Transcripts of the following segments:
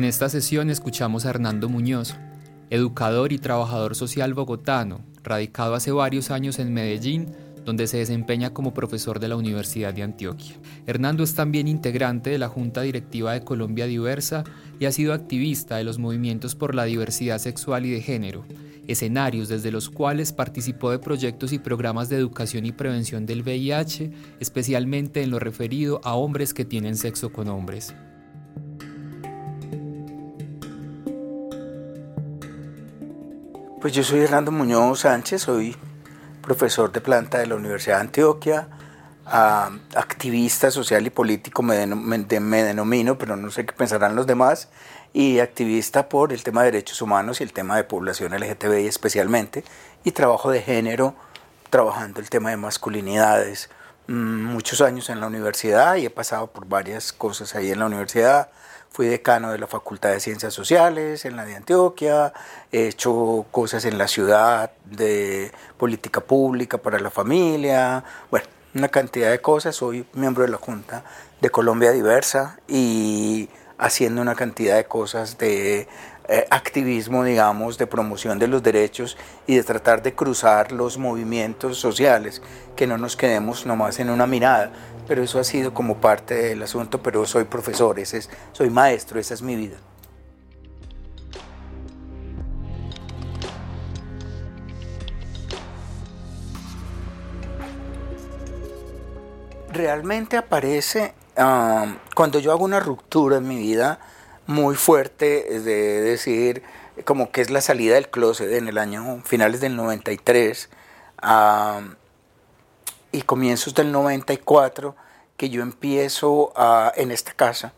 En esta sesión escuchamos a Hernando Muñoz, educador y trabajador social bogotano, radicado hace varios años en Medellín, donde se desempeña como profesor de la Universidad de Antioquia. Hernando es también integrante de la Junta Directiva de Colombia Diversa y ha sido activista de los movimientos por la diversidad sexual y de género, escenarios desde los cuales participó de proyectos y programas de educación y prevención del VIH, especialmente en lo referido a hombres que tienen sexo con hombres. Pues yo soy Hernando Muñoz Sánchez, soy profesor de planta de la Universidad de Antioquia, activista social y político me, denomino, pero no sé qué pensarán los demás, y activista por el tema de derechos humanos y el tema de población LGTBI especialmente, y trabajo de género, trabajando el tema de masculinidades, mm, muchos años en la universidad y he pasado por varias cosas ahí en la universidad Fui decano de la Facultad de Ciencias Sociales en la de Antioquia, he hecho cosas en la ciudad de política pública para la familia, bueno, una cantidad de cosas. Soy miembro de la Junta de Colombia Diversa y haciendo una cantidad de cosas de eh, activismo, digamos, de promoción de los derechos y de tratar de cruzar los movimientos sociales, que no nos quedemos nomás en una mirada, pero eso ha sido como parte del asunto, pero soy profesor, ese es, soy maestro, esa es mi vida. Realmente aparece um, cuando yo hago una ruptura en mi vida muy fuerte de decir como que es la salida del closet en el año finales del 93 y comienzos del 94 que yo empiezo a, en esta casa,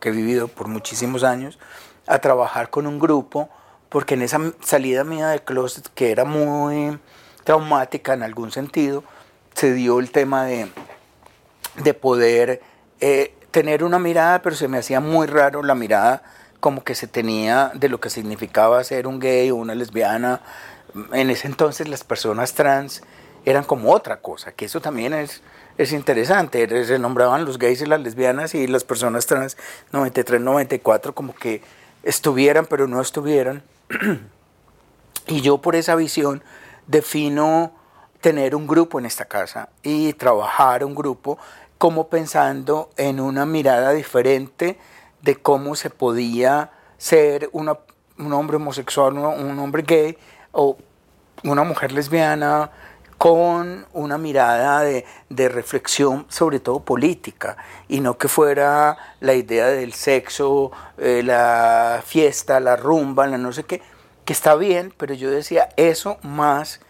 que he vivido por muchísimos años, a trabajar con un grupo, porque en esa salida mía del closet, que era muy traumática en algún sentido, se dio el tema de, de poder eh, tener una mirada, pero se me hacía muy raro la mirada como que se tenía de lo que significaba ser un gay o una lesbiana. En ese entonces las personas trans eran como otra cosa, que eso también es, es interesante. Se nombraban los gays y las lesbianas y las personas trans 93, 94 como que estuvieran pero no estuvieran. y yo por esa visión defino tener un grupo en esta casa y trabajar un grupo como pensando en una mirada diferente de cómo se podía ser una, un hombre homosexual, un hombre gay o una mujer lesbiana, con una mirada de, reflexión, sobre todo política, y no que fuera la idea del sexo, eh, la fiesta, la rumba, la no sé qué, que está bien, pero yo decía eso más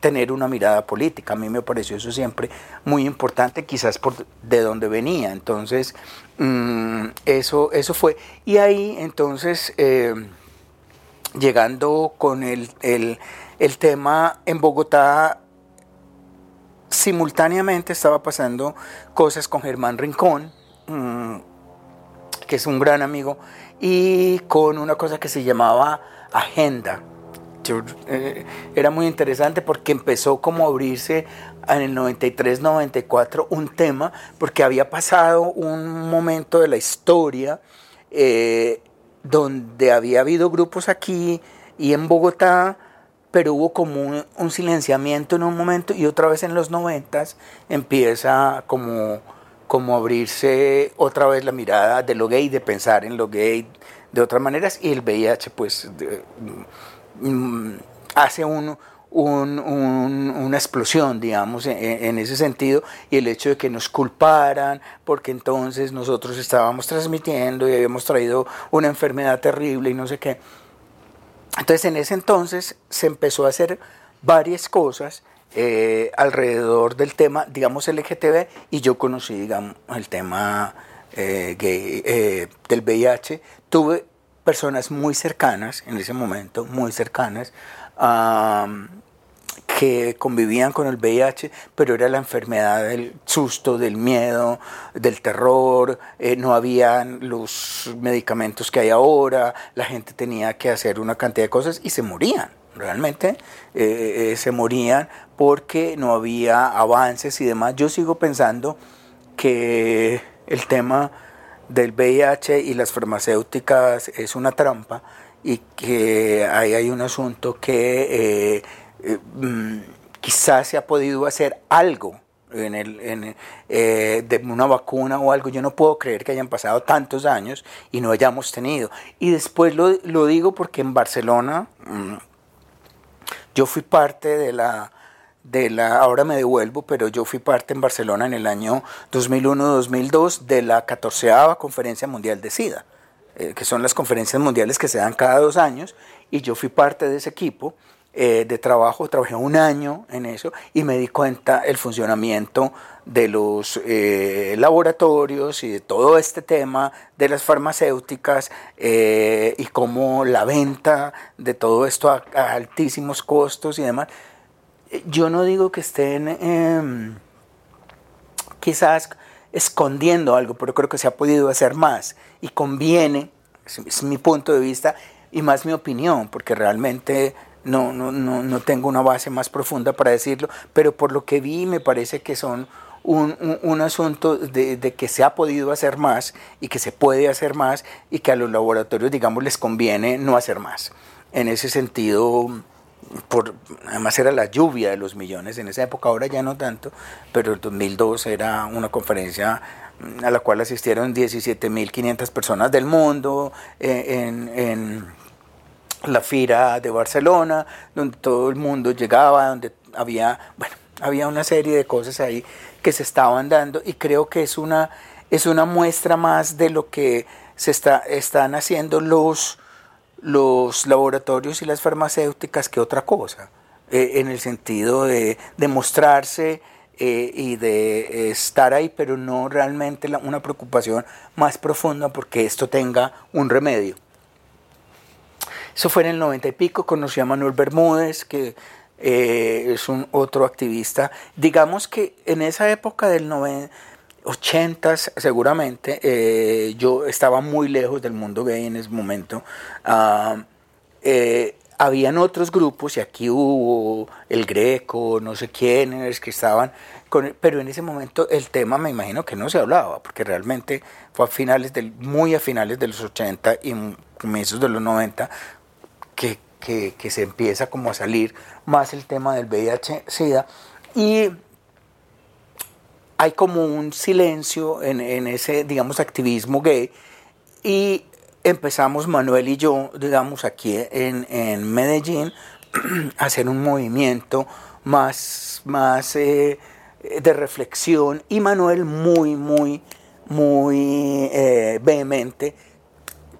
tener una mirada política. A mí me pareció eso siempre muy importante, quizás por de dónde venía. Entonces, mm, eso, eso fue. Y ahí, entonces, eh, llegando con el, el tema en Bogotá, simultáneamente estaba pasando cosas con Germán Rincón, mm, que es un gran amigo, y con una cosa que se llamaba Agenda. Eh, era muy interesante porque empezó como a abrirse en el 93-94 un tema, porque había pasado un momento de la historia eh, donde había habido grupos aquí y en Bogotá, pero hubo como un, silenciamiento en un momento y otra vez en los noventas empieza como, como abrirse otra vez la mirada de lo gay, de pensar en lo gay de otras maneras y el VIH pues mm, hace un, una explosión, digamos, en, ese sentido, y el hecho de que nos culparan, porque entonces nosotros estábamos transmitiendo y habíamos traído una enfermedad terrible y no sé qué. Entonces en ese entonces se empezó a hacer varias cosas eh, alrededor del tema, digamos, LGTB, y yo conocí, digamos, el tema eh, gay, eh, del VIH. Tuve personas muy cercanas, en ese momento, muy cercanas, que convivían con el VIH, pero era la enfermedad del susto, del miedo, del terror, eh, no habían los medicamentos que hay ahora, la gente tenía que hacer una cantidad de cosas y se morían, realmente eh, eh, se morían porque no había avances y demás. Yo sigo pensando que el tema del VIH y las farmacéuticas es una trampa y que ahí hay un asunto que eh, mm, quizás se ha podido hacer algo en el, eh, de una vacuna o algo. Yo no puedo creer que hayan pasado tantos años y no hayamos tenido. Y después lo, lo digo porque en Barcelona mm, yo fui parte de la, de la, ahora me devuelvo, pero yo fui parte en Barcelona en el año 2001-2002 de la 14 Conferencia Mundial de SIDA, eh, que son las conferencias mundiales que se dan cada dos años, y yo fui parte de ese equipo eh, de trabajo, trabajé un año en eso y me di cuenta el funcionamiento de los eh, laboratorios y de todo este tema de las farmacéuticas eh, y cómo la venta de todo esto a, altísimos costos y demás. Yo no digo que estén em, quizás escondiendo algo, pero creo que se ha podido hacer más y conviene, es mi punto de vista y más mi opinión, porque realmente no, no, no, no tengo una base más profunda para decirlo, pero por lo que vi me parece que son un, un, asunto de, que se ha podido hacer más y que se puede hacer más y que a los laboratorios, digamos, les conviene no hacer más. En ese sentido, por, además era la lluvia de los millones en esa época, ahora ya no tanto, pero el 2002 era una conferencia a la cual asistieron 17.500 personas del mundo eh, en, en la Fira de Barcelona, donde todo el mundo llegaba, donde había, bueno, había una serie de cosas ahí que se estaban dando y creo que es una, es una muestra más de lo que se está, están haciendo los, los laboratorios y las farmacéuticas que otra cosa, eh, en el sentido de demostrarse eh, y de estar ahí, pero no realmente una preocupación más profunda porque esto tenga un remedio. Eso fue en el 90 y pico, conocí a Manuel Bermúdez, que eh, es un otro activista. Digamos que en esa época del 90, 80 seguramente, eh, yo estaba muy lejos del mundo gay en ese momento. Ah, eh, habían otros grupos y aquí hubo el Greco, no sé quiénes que estaban, pero en ese momento el tema me imagino que no se hablaba, porque realmente fue a finales del, muy a finales de los 80 y comienzos de los 90 que, que, se empieza como a salir más el tema del VIH-Sida y hay como un silencio en, en, ese, digamos, activismo gay y empezamos Manuel y yo, digamos, aquí en, en Medellín a hacer un movimiento más, más eh, de reflexión y Manuel muy, muy, muy eh, vehemente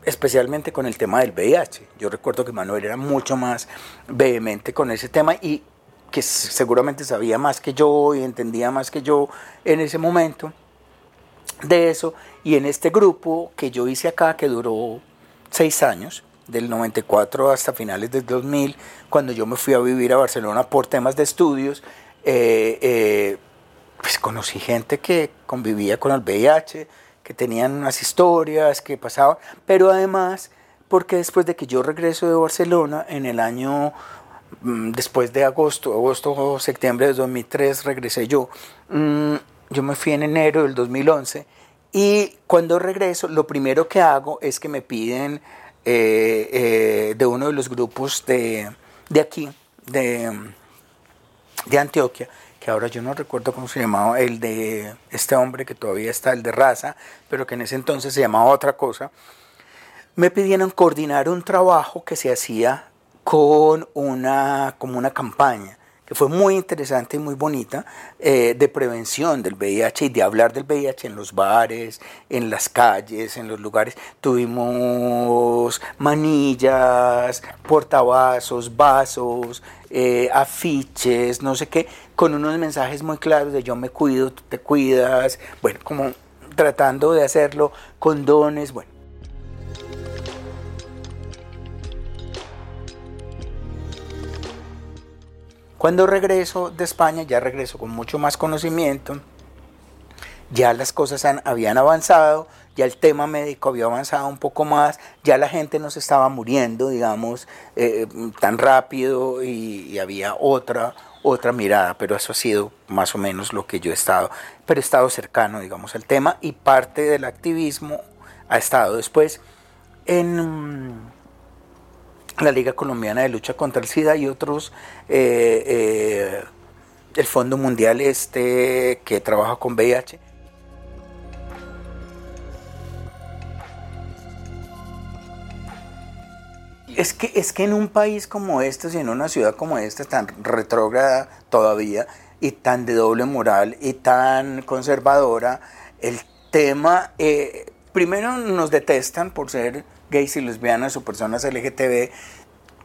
especialmente con el tema del VIH. Yo recuerdo que Manuel era mucho más vehemente con ese tema y que seguramente sabía más que yo y entendía más que yo en ese momento de eso. Y en este grupo que yo hice acá, que duró seis años, del 94 hasta finales del 2000, cuando yo me fui a vivir a Barcelona por temas de estudios, eh, eh, pues conocí gente que convivía con el VIH, que tenían unas historias que pasaban, pero además porque después de que yo regreso de Barcelona en el año mm, después de agosto, agosto o septiembre de 2003 regresé yo. Mm, yo me fui en enero del 2011 y cuando regreso lo primero que hago es que me piden eh, eh, de uno de los grupos de, de aquí, de, de Antioquia, que ahora yo no recuerdo cómo se llamaba, el de este hombre que todavía está, el de raza, pero que en ese entonces se llamaba otra cosa, me pidieron coordinar un trabajo que se hacía con una, como una campaña fue muy interesante y muy bonita, eh, de prevención del VIH y de hablar del VIH en los bares, en las calles, en los lugares. Tuvimos manillas, portavasos, vasos, eh, afiches, no sé qué, con unos mensajes muy claros de yo me cuido, tú te cuidas, bueno, como tratando de hacerlo con dones, bueno. Cuando regreso de España, ya regreso con mucho más conocimiento, ya las cosas habían avanzado, ya el tema médico había avanzado un poco más, ya la gente no se estaba muriendo, digamos, eh, tan rápido y, había otra, otra mirada, pero eso ha sido más o menos lo que yo he estado, pero he estado cercano, digamos, al tema y parte del activismo ha estado después en la Liga Colombiana de Lucha contra el SIDA y otros, eh, eh, el Fondo Mundial este que trabaja con VIH Es que, es que en un país como este, y en una ciudad como esta, tan retrógrada todavía, y tan de doble moral, y tan conservadora, el tema, eh, primero nos detestan por ser gays y lesbianas o personas LGTB,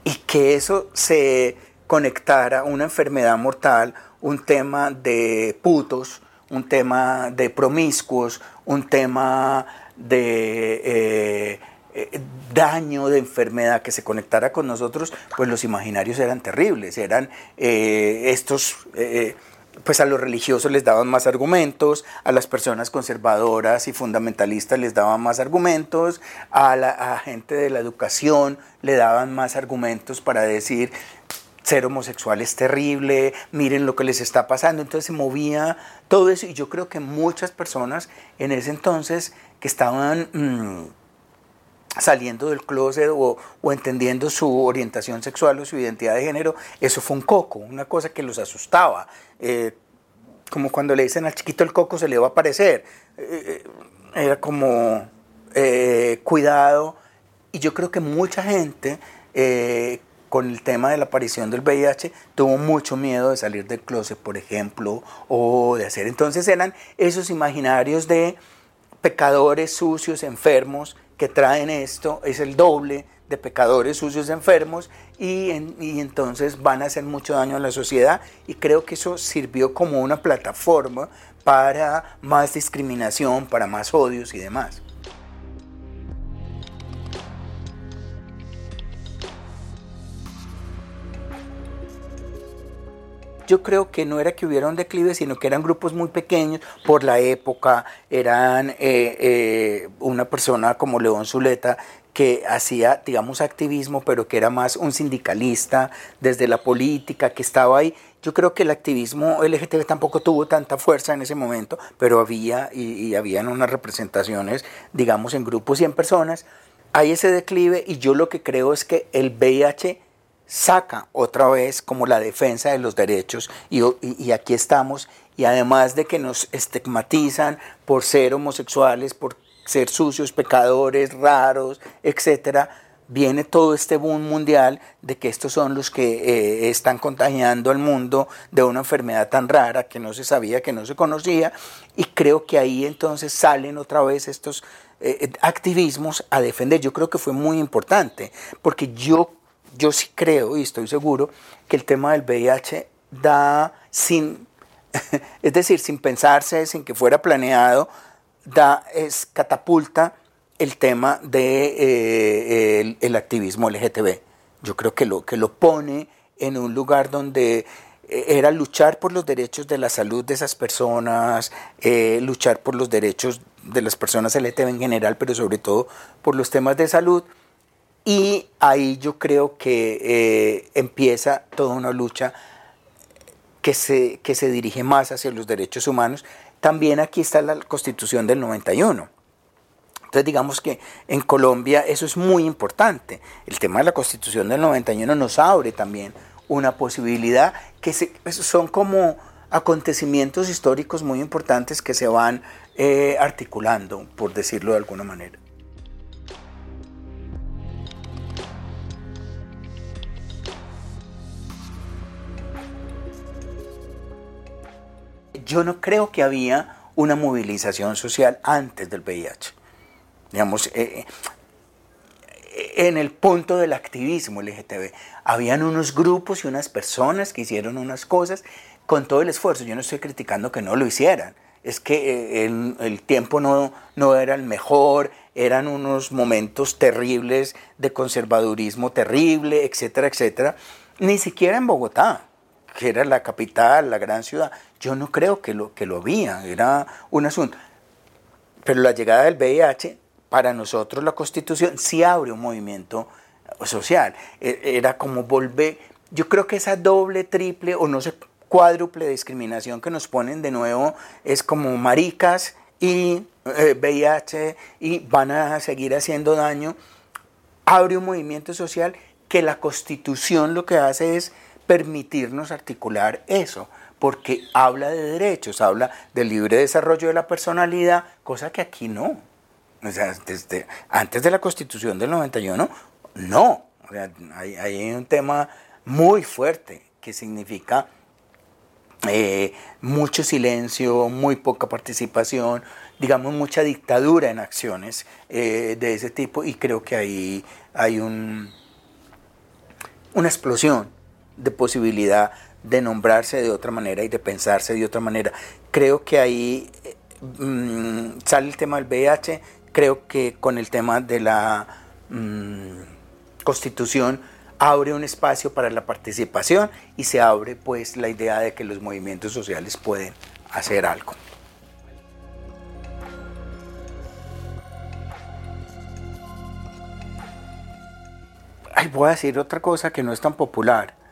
y que eso se conectara una enfermedad mortal, un tema de putos, un tema de promiscuos, un tema de... Eh, eh, daño de enfermedad que se conectara con nosotros, pues los imaginarios eran terribles, eran eh, estos, pues a los religiosos les daban más argumentos, a las personas conservadoras y fundamentalistas les daban más argumentos, a la gente de la educación le daban más argumentos para decir, ser homosexual es terrible, miren lo que les está pasando. Entonces se movía todo eso y yo creo que muchas personas en ese entonces que estaban... Mm, saliendo del closet o, entendiendo su orientación sexual o su identidad de género, eso fue un coco, una cosa que los asustaba. Eh, como cuando le dicen al chiquito el coco se le va a aparecer. Eh, eh, era como cuidado. Y yo creo que mucha gente con el tema de la aparición del VIH tuvo mucho miedo de salir del closet, por ejemplo, o de hacer. Entonces eran esos imaginarios de pecadores sucios, enfermos, que traen esto es el doble de pecadores sucios enfermos y, y, entonces van a hacer mucho daño a la sociedad y creo que eso sirvió como una plataforma para más discriminación, para más odios y demás. Yo creo que no era que hubiera un declive, sino que eran grupos muy pequeños por la época, eran eh, eh, una persona como León Zuleta que hacía, digamos, activismo, pero que era más un sindicalista desde la política, que estaba ahí. Yo creo que el activismo LGTB tampoco tuvo tanta fuerza en ese momento, pero había y, y habían unas representaciones, digamos, en grupos y en personas. Hay ese declive y yo lo que creo es que el VIH saca otra vez como la defensa de los derechos y, aquí estamos y además de que nos estigmatizan por ser homosexuales, por ser sucios, pecadores, raros, etcétera, viene todo este boom mundial de que estos son los que eh, están contagiando al mundo de una enfermedad tan rara que no se sabía, que no se conocía, y creo que ahí entonces salen otra vez estos eh, activismos a defender. Yo creo que fue muy importante, porque yo yo sí creo y estoy seguro que el tema del VIH da sin, es decir, sin pensarse, sin que fuera planeado, da, es catapulta el tema del de, eh, el, activismo LGTB. Yo creo que lo, que lo pone en un lugar donde eh, era luchar por los derechos de la salud de esas personas, eh, luchar por los derechos de las personas LGTB en general, pero sobre todo por los temas de salud y ahí yo creo que eh, empieza toda una lucha que se, que se dirige más hacia los derechos humanos. También aquí está la constitución del 91. Entonces digamos que en Colombia eso es muy importante. El tema de la constitución del 91 nos abre también una posibilidad que son como acontecimientos históricos muy importantes que se van eh, articulando, por decirlo de alguna manera. Yo no creo que había una movilización social antes del VIH. Digamos, eh, eh, en el punto del activismo LGTB, habían unos grupos y unas personas que hicieron unas cosas con todo el esfuerzo. Yo no estoy criticando que no lo hicieran. Es que eh, el, el tiempo no, no era el mejor, eran unos momentos terribles de conservadurismo terrible, etcétera, etcétera. Ni siquiera en Bogotá que era la capital, la gran ciudad. Yo no creo que lo, que lo había, era un asunto. Pero la llegada del VIH, para nosotros la constitución sí abre un movimiento social. E, era como volver, yo creo que esa doble, triple o no sé, cuádruple discriminación que nos ponen de nuevo es como maricas y VIH eh, y van a seguir haciendo daño. Abre un movimiento social que la constitución lo que hace es permitirnos articular eso, porque habla de derechos, habla del libre desarrollo de la personalidad, cosa que aquí no. O sea, desde, antes de la constitución del 91, no. O sea, hay, un tema muy fuerte que significa eh, mucho silencio, muy poca participación, digamos mucha dictadura en acciones eh, de ese tipo y creo que ahí hay un, una explosión de posibilidad de nombrarse de otra manera y de pensarse de otra manera. Creo que ahí mm, sale el tema del VIH, creo que con el tema de la mm, constitución abre un espacio para la participación y se abre pues la idea de que los movimientos sociales pueden hacer algo. Ay, voy a decir otra cosa que no es tan popular.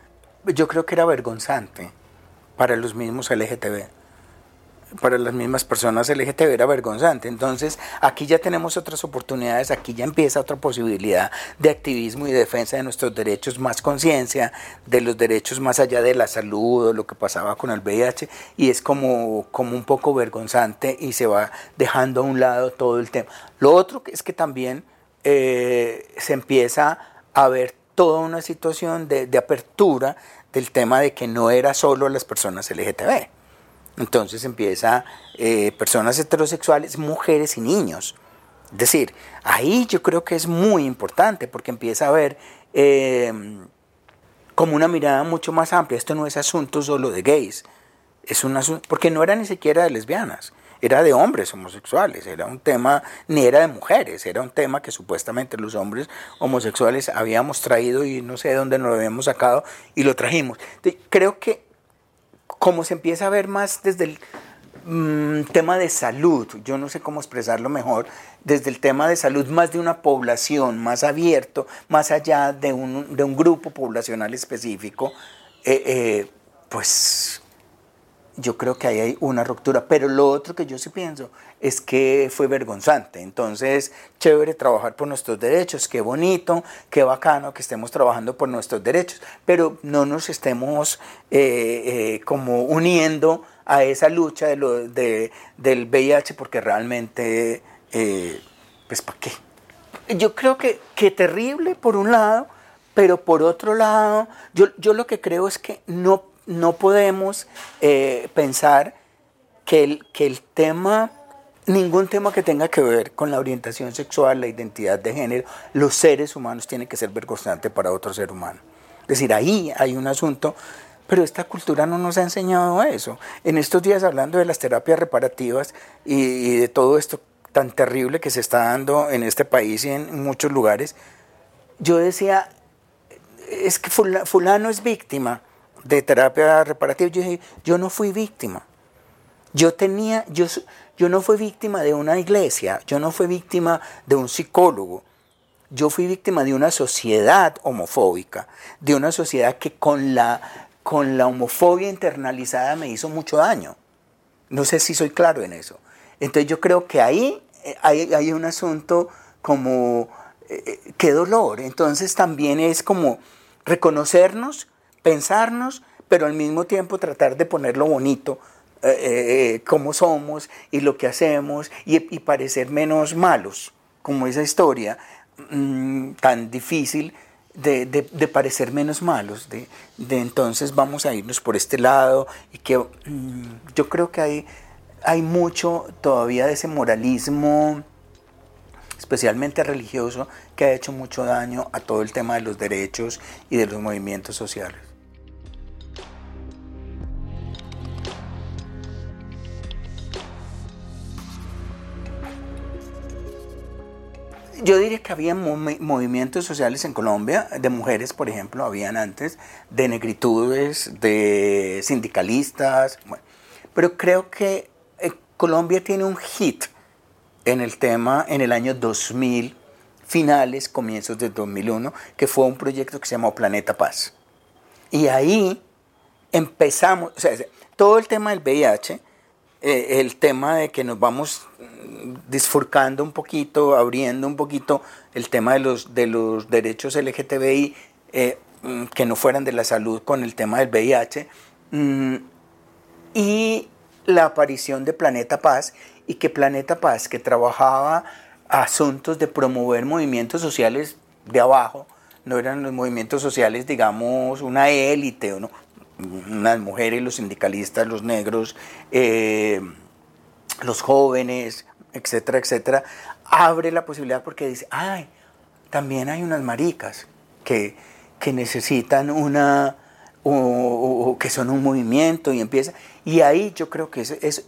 Yo creo que era vergonzante para los mismos LGTB para las mismas personas LGTB era vergonzante. Entonces, aquí ya tenemos otras oportunidades, aquí ya empieza otra posibilidad de activismo y defensa de nuestros derechos, más conciencia de los derechos más allá de la salud o lo que pasaba con el VIH, y es como, como un poco vergonzante y se va dejando a un lado todo el tema. Lo otro es que también eh, se empieza a ver toda una situación de, apertura del tema de que no era solo las personas LGTB entonces empieza eh, personas heterosexuales, mujeres y niños. Es decir, ahí yo creo que es muy importante porque empieza a haber em, como una mirada mucho más amplia. Esto no es asunto solo de gays, es un asunto, porque no era ni siquiera de lesbianas, era de hombres homosexuales, era un tema, ni era de mujeres, era un tema que supuestamente los hombres homosexuales habíamos traído y no sé de dónde nos lo habíamos sacado y lo trajimos. Creo que como se empieza a ver más desde el mm, tema de salud, yo no sé cómo expresarlo mejor, desde el tema de salud más de una población, más abierto, más allá de un, de un grupo poblacional específico, eh, eh, pues yo creo que ahí hay una ruptura. Pero lo otro que yo sí pienso es que fue vergonzante. Entonces, chévere trabajar por nuestros derechos, qué bonito, qué bacano que estemos trabajando por nuestros derechos, pero no nos estemos eh, eh, como uniendo a esa lucha de lo, de, del VIH porque realmente, eh, pues, ¿para qué? Yo creo que, que terrible por un lado, pero por otro lado, yo, yo lo que creo es que no no podemos eh, pensar que el, que el tema, ningún tema que tenga que ver con la orientación sexual, la identidad de género, los seres humanos tiene que ser vergonzante para otro ser humano. Es decir, ahí hay un asunto, pero esta cultura no nos ha enseñado eso. En estos días hablando de las terapias reparativas y, de todo esto tan terrible que se está dando en este país y en muchos lugares, yo decía, es que fulano es víctima de terapia reparativa, yo dije, yo no fui víctima. Yo tenía, yo, yo no fui víctima de una iglesia, yo no fui víctima de un psicólogo, yo fui víctima de una sociedad homofóbica, de una sociedad que con la, con la homofobia internalizada me hizo mucho daño. No sé si soy claro en eso. Entonces yo creo que ahí eh, hay, hay un asunto como, eh, eh, qué dolor. Entonces también es como reconocernos pensarnos, pero al mismo tiempo tratar de ponerlo bonito, eh, eh, eh, cómo somos y lo que hacemos y, parecer menos malos, como esa historia mm, tan difícil de, parecer menos malos, de, entonces vamos a irnos por este lado y que mm, yo creo que hay, hay mucho todavía de ese moralismo especialmente religioso, que ha hecho mucho daño a todo el tema de los derechos y de los movimientos sociales. Yo diría que había movimientos sociales en Colombia, de mujeres, por ejemplo, habían antes, de negritudes, de sindicalistas, pero creo que eh, Colombia tiene un hit en el tema en el año 2000, finales, comienzos de 2001, que fue un proyecto que se llamó Planeta Paz. Y ahí empezamos, o sea, todo el tema del VIH, eh, el tema de que nos vamos disfurcando un poquito, abriendo un poquito el tema de los, de los derechos LGTBI eh, mm, que no fueran de la salud con el tema del VIH mm, y la aparición de Planeta Paz y que Planeta Paz, que trabajaba asuntos de promover movimientos sociales de abajo, no eran los movimientos sociales, digamos, una élite, ¿no? Unas mujeres, los sindicalistas, los negros, eh, los jóvenes, etcétera, etcétera, abre la posibilidad porque dice, ay, también hay unas maricas que, que necesitan una, o, que son un movimiento y empieza, y ahí yo creo que es,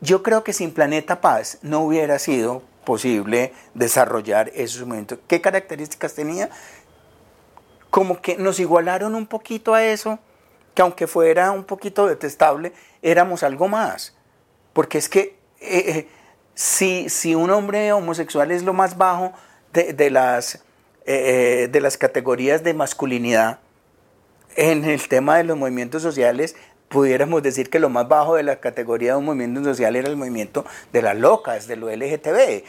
yo creo que sin Planeta Paz no hubiera sido posible desarrollar esos movimientos. ¿Qué características tenía? Como que nos igualaron un poquito a eso, que aunque fuera un poquito detestable, éramos algo más. Porque es que eh, eh, si, si un hombre homosexual es lo más bajo de, las, eh, de las categorías de masculinidad, en el tema de los movimientos sociales, pudiéramos decir que lo más bajo de la categoría de un movimiento social era el movimiento de las locas, de lo LGTB,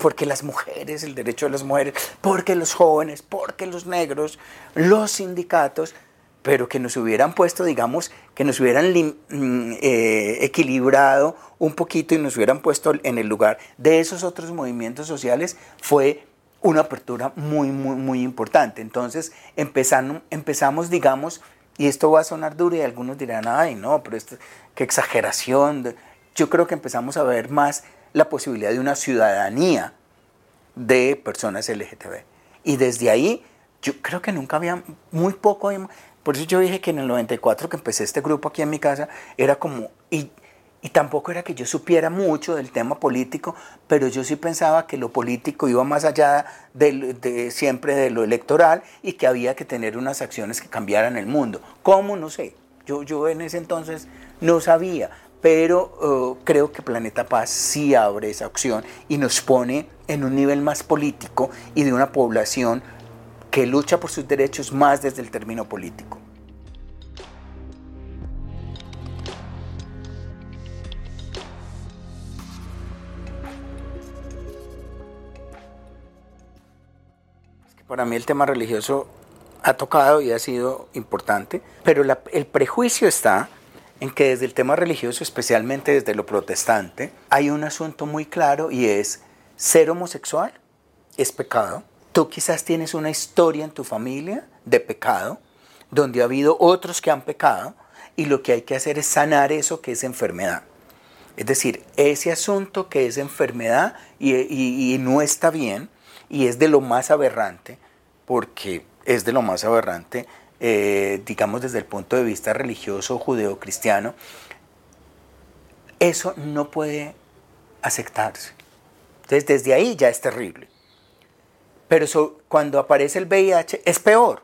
porque las mujeres, el derecho de las mujeres, porque los jóvenes, porque los negros, los sindicatos, pero que nos hubieran puesto, digamos, que nos hubieran mm, eh, equilibrado un poquito y nos hubieran puesto en el lugar de esos otros movimientos sociales, fue una apertura muy, muy, muy importante. Entonces empezamos, empezamos, digamos, y esto va a sonar duro y algunos dirán, ay, no, pero esto, qué exageración. Yo creo que empezamos a ver más la posibilidad de una ciudadanía de personas LGTB. Y desde ahí, yo creo que nunca había, muy poco, por eso yo dije que en el 94 que empecé este grupo aquí en mi casa, era como, y, y tampoco era que yo supiera mucho del tema político, pero yo sí pensaba que lo político iba más allá de, siempre de lo electoral y que había que tener unas acciones que cambiaran el mundo. ¿Cómo? No sé. Yo, yo en ese entonces no sabía, pero uh, creo que Planeta Paz sí abre esa opción y nos pone en un nivel más político y de una población que lucha por sus derechos más desde el término político. para mí el tema religioso ha tocado y ha sido importante, pero el prejuicio está en que desde el tema religioso, especialmente desde lo protestante, hay un asunto muy claro y es ser homosexual es pecado Tú quizás tienes una historia en tu familia de pecado, donde ha habido otros que han pecado, y lo que hay que hacer es sanar eso que es enfermedad. Es decir, ese asunto que es enfermedad y, no está bien, y es de lo más aberrante, porque es de lo más aberrante, eh, digamos desde el punto de vista religioso judeo-cristiano, eso no puede aceptarse. Entonces desde ahí ya es terrible. Pero cuando aparece el VIH es peor,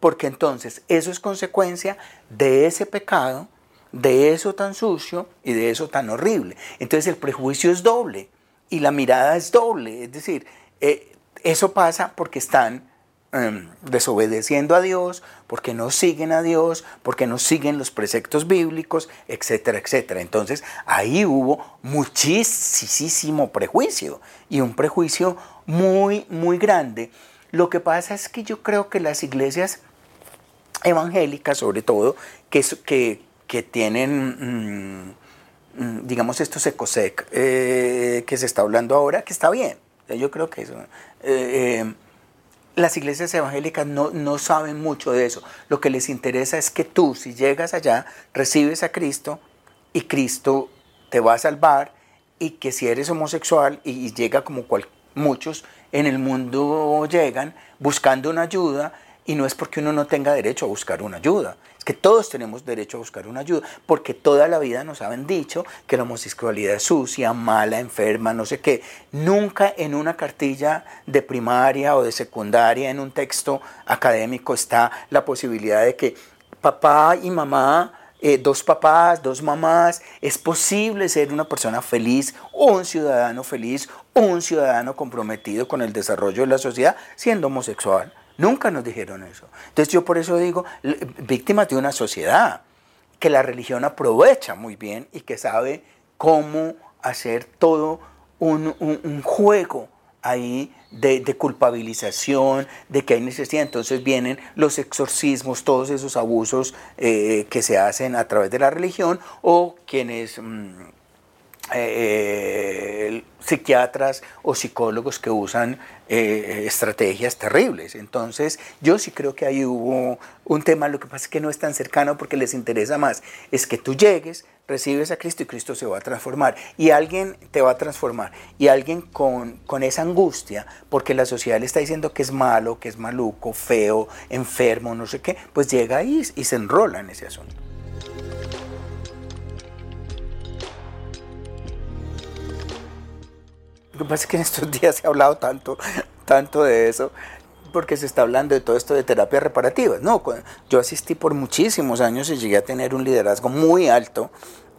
porque entonces eso es consecuencia de ese pecado, de eso tan sucio y de eso tan horrible. Entonces el prejuicio es doble y la mirada es doble. Es decir, eh, eso pasa porque están em, desobedeciendo a Dios, porque no siguen a Dios, porque no siguen los preceptos bíblicos, etcétera, etcétera. Entonces ahí hubo muchísimo prejuicio y un prejuicio muy, muy grande. Lo que pasa es que yo creo que las iglesias evangélicas, sobre todo, que, que, que tienen, mm, mm, digamos, estos ecosec eh, que se está hablando ahora, que está bien. Yo creo que eso. Eh, eh, las iglesias evangélicas no, no, saben mucho de eso. Lo que les interesa es que tú, si llegas allá, recibes a Cristo y Cristo te va a salvar y que si eres homosexual y llega como cualquier muchos en el mundo llegan buscando una ayuda Y no es porque uno no tenga derecho a buscar una ayuda, es que todos tenemos derecho a buscar una ayuda, porque toda la vida nos han dicho que la homosexualidad es sucia, mala, enferma, no sé qué. Nunca en una cartilla de primaria o de secundaria, en un texto académico, está la posibilidad de que papá y mamá eh, dos papás, dos mamás, es posible ser una persona feliz, un ciudadano feliz, un ciudadano comprometido con el desarrollo de la sociedad siendo homosexual. Nunca nos dijeron eso. Entonces yo por eso digo, víctimas de una sociedad que la religión aprovecha muy bien y que sabe cómo hacer todo un, un, juego ahí de, culpabilización, de que hay necesidad. Entonces vienen los exorcismos, todos esos abusos eh, que se hacen a través de la religión o quienes... Mm, eh, psiquiatras o psicólogos que usan eh, estrategias terribles. Entonces, yo sí creo que ahí hubo un tema, lo que pasa es que no es tan cercano porque les interesa más, es que tú llegues, recibes a Cristo y Cristo se va a transformar. Y alguien te va a transformar. Y alguien con, con esa angustia, porque la sociedad le está diciendo que es malo, que es maluco, feo, enfermo, no sé qué, pues llega ahí y se enrola en ese asunto. Lo que pasa es que en estos días se ha hablado tanto, tanto de eso, porque se está hablando de todo esto de terapias reparativas. No, yo asistí por muchísimos años y llegué a tener un liderazgo muy alto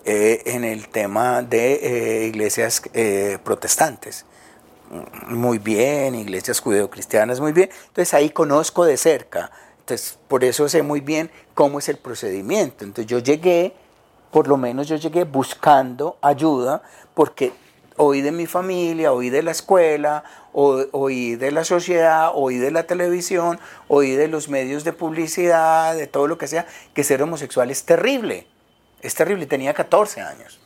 eh, en el tema de eh, iglesias eh, protestantes. Muy bien, iglesias judeocristianas, muy bien. Entonces ahí conozco de cerca. Entonces por eso sé muy bien cómo es el procedimiento. Entonces yo llegué, por lo menos yo llegué buscando ayuda, porque oí de mi familia, oí de la escuela, oí de la sociedad, oí de la televisión, oí de los medios de publicidad, de todo lo que sea, que ser homosexual es terrible. Es terrible, tenía 14 años,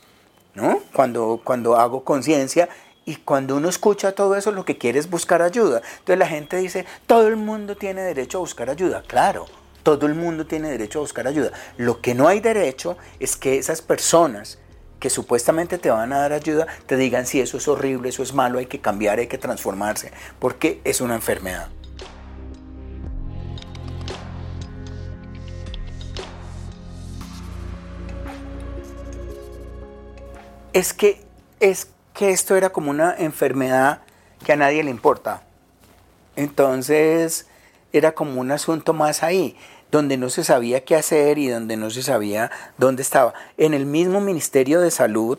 ¿no? Cuando, cuando hago conciencia y cuando uno escucha todo eso, lo que quiere es buscar ayuda. Entonces la gente dice, todo el mundo tiene derecho a buscar ayuda. Claro, todo el mundo tiene derecho a buscar ayuda. Lo que no hay derecho es que esas personas que supuestamente te van a dar ayuda, te digan si eso es horrible, eso es malo, hay que cambiar, hay que transformarse, porque es una enfermedad. Es que, es que esto era como una enfermedad que a nadie le importa. Entonces era como un asunto más ahí donde no se sabía qué hacer y donde no se sabía dónde estaba. En el mismo Ministerio de Salud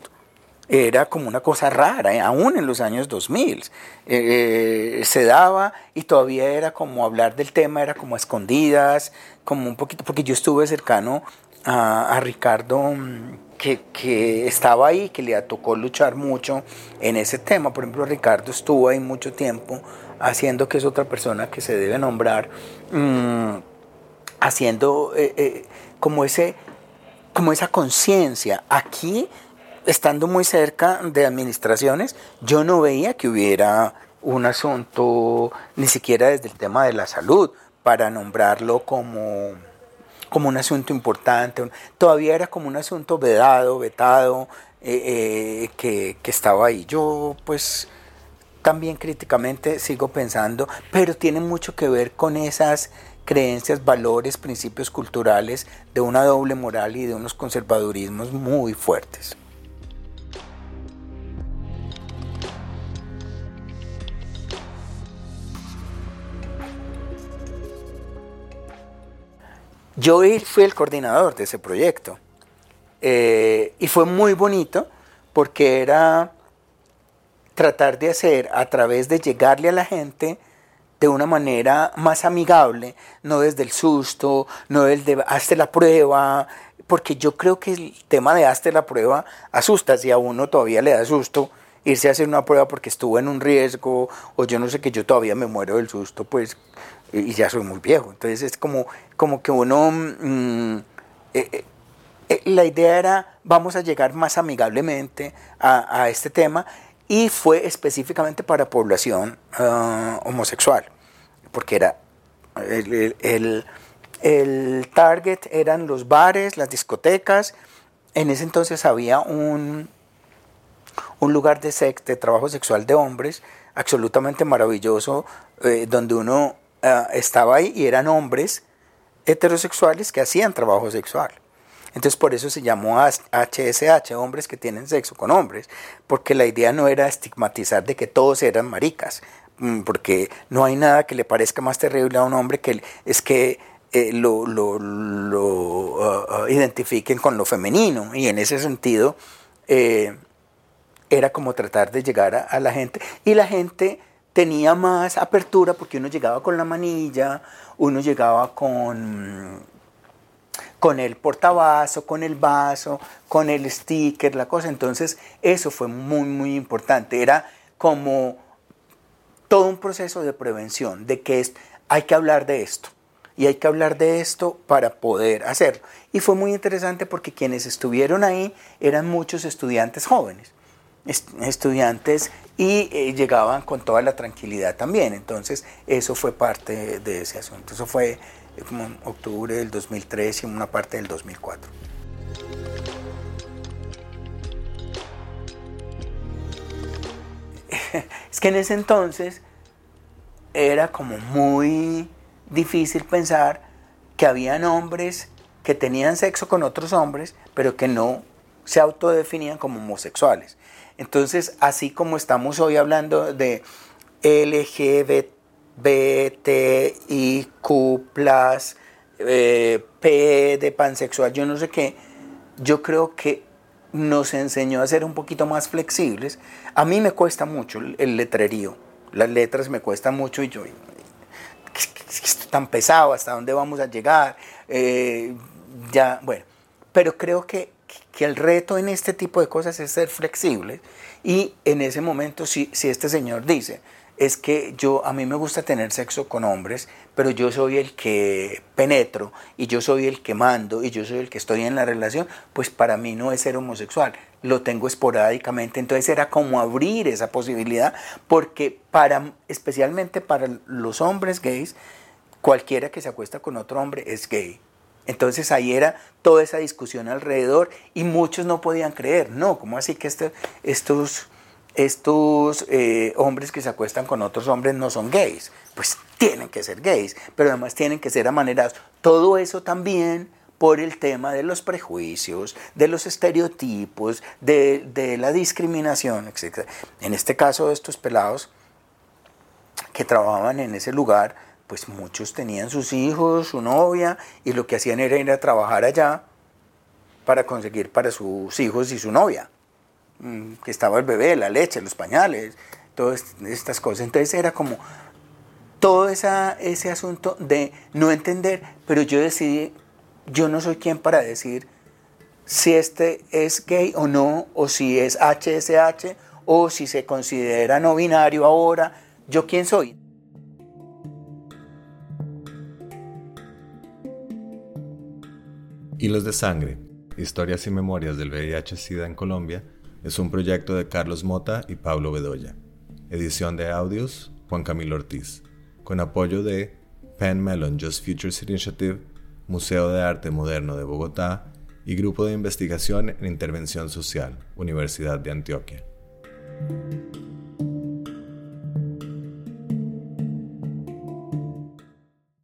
era como una cosa rara, ¿eh? aún en los años 2000. Eh, se daba y todavía era como hablar del tema, era como escondidas, como un poquito, porque yo estuve cercano a, Ricardo. Mm, que, que, estaba ahí, que le tocó luchar mucho en ese tema. Por ejemplo, Ricardo estuvo ahí mucho tiempo haciendo que es otra persona que se debe nombrar. Mm, haciendo eh, eh, como, ese, como esa conciencia. Aquí, estando muy cerca de administraciones, yo no veía que hubiera un asunto, ni siquiera desde el tema de la salud, para nombrarlo como, como un asunto importante. Todavía era como un asunto vedado, vetado, eh, que, que estaba ahí. Yo pues también críticamente sigo pensando, pero tiene mucho que ver con esas creencias, valores, principios culturales de una doble moral y de unos conservadurismos muy fuertes. Yo fui el coordinador de ese proyecto eh, y fue muy bonito porque era tratar de hacer a través de llegarle a la gente de una manera más amigable, no desde el susto, no desde hazte la prueba, porque yo creo que el tema de hazte la prueba asusta, si a uno todavía le da susto irse a hacer una prueba porque estuvo en un riesgo o yo no sé que yo todavía me muero del susto, pues y ya soy muy viejo, entonces es como, como que uno... Mm, eh, eh, eh, la idea era, vamos a llegar más amigablemente a, a este tema y fue específicamente para población ah, homosexual, porque era el, target eran los bares, las discotecas. En ese entonces había un, un lugar de, sex, de trabajo sexual de hombres absolutamente maravilloso, eh, donde uno ah, estaba ahí y eran hombres heterosexuales que hacían trabajo sexual. Entonces por eso se llamó HSH, hombres que tienen sexo con hombres, porque la idea no era estigmatizar de que todos eran maricas, mm, porque no hay nada que le parezca más terrible a un hombre que es que eh, lo, lo, ah, ah, identifiquen con lo femenino. Y en ese sentido eh, era como tratar de llegar a, la gente. Y la gente tenía más apertura porque uno llegaba con la manilla, uno llegaba con con el portavaso, con el vaso, con el sticker, la cosa. Entonces, eso fue muy, muy importante. Era como todo un proceso de prevención, de que es, hay que hablar de esto. Y hay que hablar de esto para poder hacerlo. Y fue muy interesante porque quienes estuvieron ahí eran muchos estudiantes jóvenes, estudiantes y eh, llegaban con toda la tranquilidad también. Entonces, eso fue parte de ese asunto. Eso fue como en octubre del 2003 y una parte del 2004. Es que en ese entonces era como muy difícil pensar que habían hombres que tenían sexo con otros hombres, pero que no se autodefinían como homosexuales. Entonces, así como estamos hoy hablando de LGBT, BTIQ, eh, P de pansexual, yo no sé qué, yo creo que nos enseñó a ser un poquito más flexibles. A mí me cuesta mucho el letrerío, las letras me cuestan mucho y yo, tan pesado, ¿hasta dónde vamos a llegar? Eh, ya, bueno, pero creo que, que, el reto en este tipo de cosas es ser flexible y en ese momento si, si este señor dice, es que yo a mí me gusta tener sexo con hombres, pero yo soy el que penetro y yo soy el que mando y yo soy el que estoy en la relación, pues para mí no es ser homosexual, lo tengo esporádicamente, entonces era como abrir esa posibilidad porque para especialmente para los hombres gays, cualquiera que se acuesta con otro hombre es gay. Entonces ahí era toda esa discusión alrededor y muchos no podían creer, no, ¿cómo así que este, estos estos eh, hombres que se acuestan con otros hombres no son gays. Pues tienen que ser gays, pero además tienen que ser amanerados. Todo eso también por el tema de los prejuicios, de los estereotipos, de, la discriminación, etc. En este caso de estos pelados que trabajaban en ese lugar, pues muchos tenían sus hijos, su novia, y lo que hacían era ir a trabajar allá para conseguir para sus hijos y su novia. Mm, que estaba el bebé, la leche, los pañales, todas estas cosas. Entonces era como todo ese asunto de no entender, pero yo decidí, yo no soy quien para decir si este es gay o no, o si es HSH, o si se considera no binario ahora, yo quién soy. Hilos de Sangre, historias y memorias del VIH-Sida en Colombia, es un proyecto de Carlos Mota y Pablo Bedoya. Edición de audios, Juan Camilo Ortiz. Con apoyo de Penn Mellon Just Futures Initiative, Museo de Arte Moderno de Bogotá y Grupo de Investigación en Intervención Social, Universidad de Antioquia.